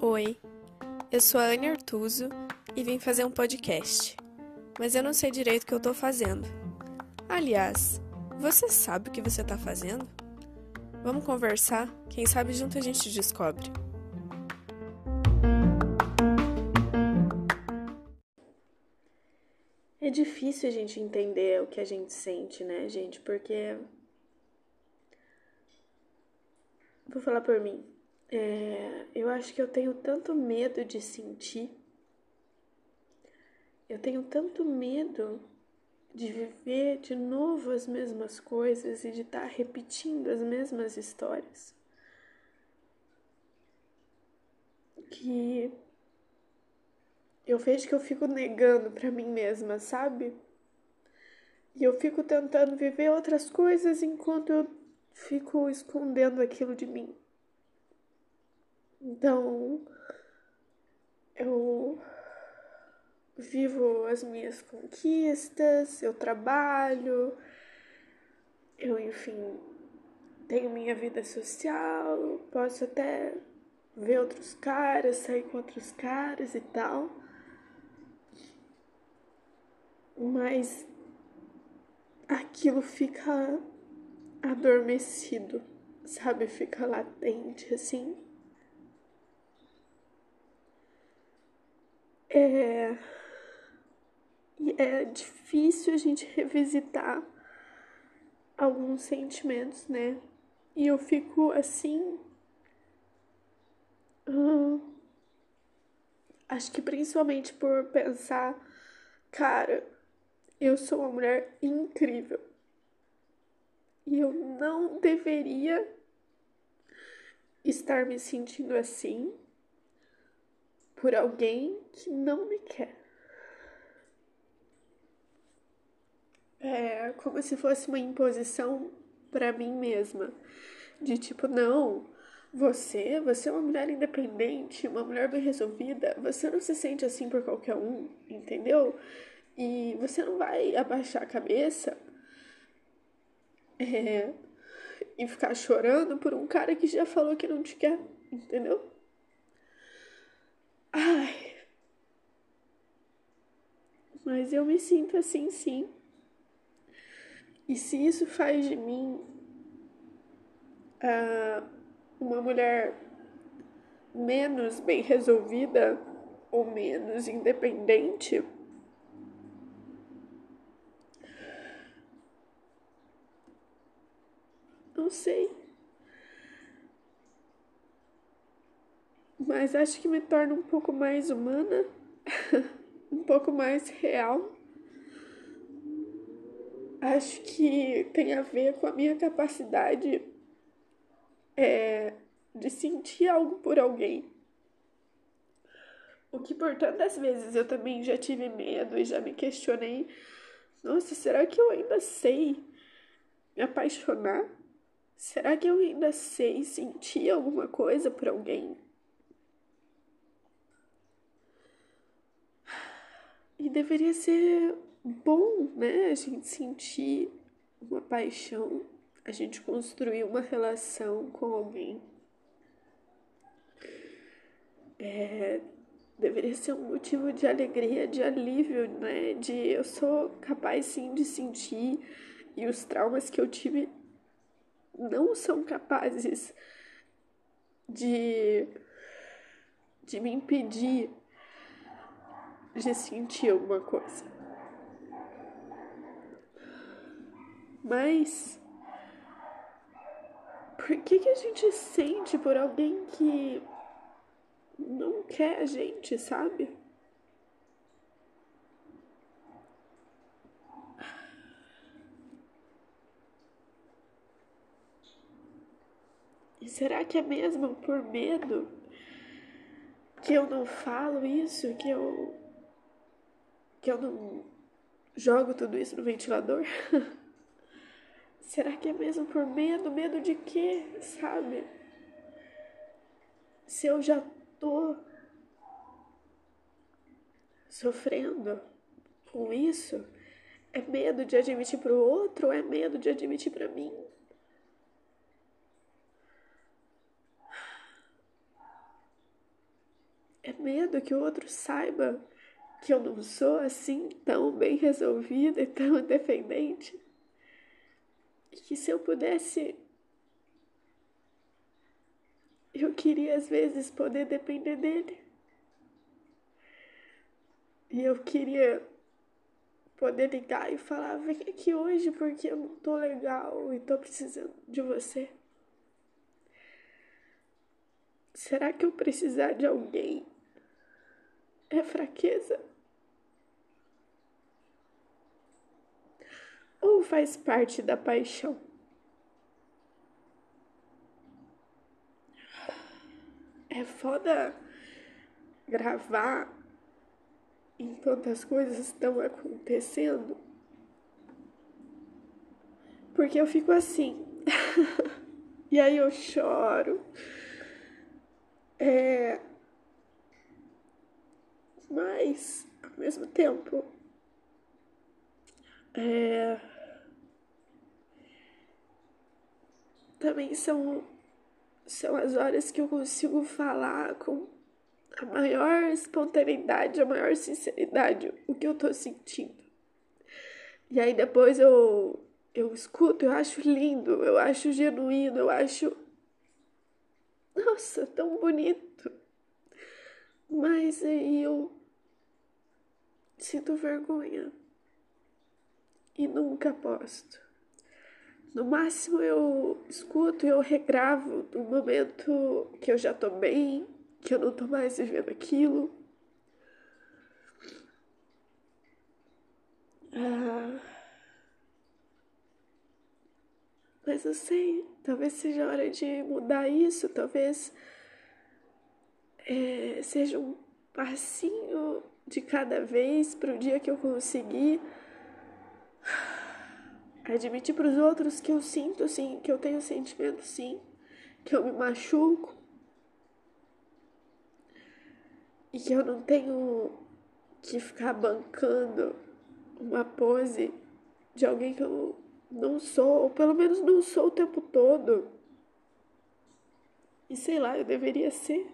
Oi, eu sou a Anne Artuso e vim fazer um podcast, mas eu não sei direito o que eu tô fazendo. Aliás, você sabe o que você tá fazendo? Vamos conversar? Quem sabe junto a gente descobre. É difícil a gente entender o que a gente sente, né, gente? Porque. Vou falar por mim. É, eu acho que eu tenho tanto medo de sentir, eu tenho tanto medo de viver de novo as mesmas coisas e de estar tá repetindo as mesmas histórias, que eu vejo que eu fico negando para mim mesma, sabe? E eu fico tentando viver outras coisas enquanto eu fico escondendo aquilo de mim. Então, eu vivo as minhas conquistas, eu trabalho, eu, enfim, tenho minha vida social, posso até ver outros caras, sair com outros caras e tal. Mas aquilo fica adormecido, sabe? Fica latente assim. É, é difícil a gente revisitar alguns sentimentos, né? E eu fico assim. Acho que principalmente por pensar, cara, eu sou uma mulher incrível. E eu não deveria estar me sentindo assim por alguém que não me quer. É como se fosse uma imposição para mim mesma, de tipo, não, você, você é uma mulher independente, uma mulher bem resolvida, você não se sente assim por qualquer um, entendeu? E você não vai abaixar a cabeça é, e ficar chorando por um cara que já falou que não te quer, entendeu? Ai. Mas eu me sinto assim, sim. E se isso faz de mim uh, uma mulher menos bem resolvida ou menos independente, não sei. mas acho que me torna um pouco mais humana, um pouco mais real. Acho que tem a ver com a minha capacidade é, de sentir algo por alguém. O que por tantas vezes eu também já tive medo e já me questionei: nossa, será que eu ainda sei me apaixonar? Será que eu ainda sei sentir alguma coisa por alguém? E deveria ser bom, né? A gente sentir uma paixão, a gente construir uma relação com alguém. É, deveria ser um motivo de alegria, de alívio, né? De eu sou capaz sim de sentir e os traumas que eu tive não são capazes de, de me impedir de sentir alguma coisa. Mas por que, que a gente sente por alguém que não quer a gente, sabe? E será que é mesmo por medo que eu não falo isso, que eu que eu não jogo tudo isso no ventilador? Será que é mesmo por medo? Medo de quê, sabe? Se eu já tô sofrendo com isso, é medo de admitir para o outro ou é medo de admitir para mim? É medo que o outro saiba que eu não sou assim tão bem resolvida e tão independente. E que se eu pudesse. Eu queria às vezes poder depender dele. E eu queria poder ligar e falar: vem aqui hoje porque eu não tô legal e tô precisando de você. Será que eu precisar de alguém é fraqueza? Ou faz parte da paixão? É foda gravar enquanto as coisas estão acontecendo. Porque eu fico assim. e aí eu choro. É... Mas, ao mesmo tempo, é... também são, são as horas que eu consigo falar com a maior espontaneidade, a maior sinceridade, o que eu tô sentindo. E aí depois eu, eu escuto, eu acho lindo, eu acho genuíno, eu acho. Nossa, tão bonito. Mas aí eu sinto vergonha e nunca posto. No máximo eu escuto e eu regravo no momento que eu já tô bem, que eu não tô mais vivendo aquilo. Ah, mas eu sei, talvez seja hora de mudar isso, talvez é, seja um passinho de cada vez para o dia que eu conseguir admitir para os outros que eu sinto sim, que eu tenho sentimento sim, que eu me machuco, e que eu não tenho que ficar bancando uma pose de alguém que eu não sou, ou pelo menos não sou o tempo todo. E sei lá, eu deveria ser.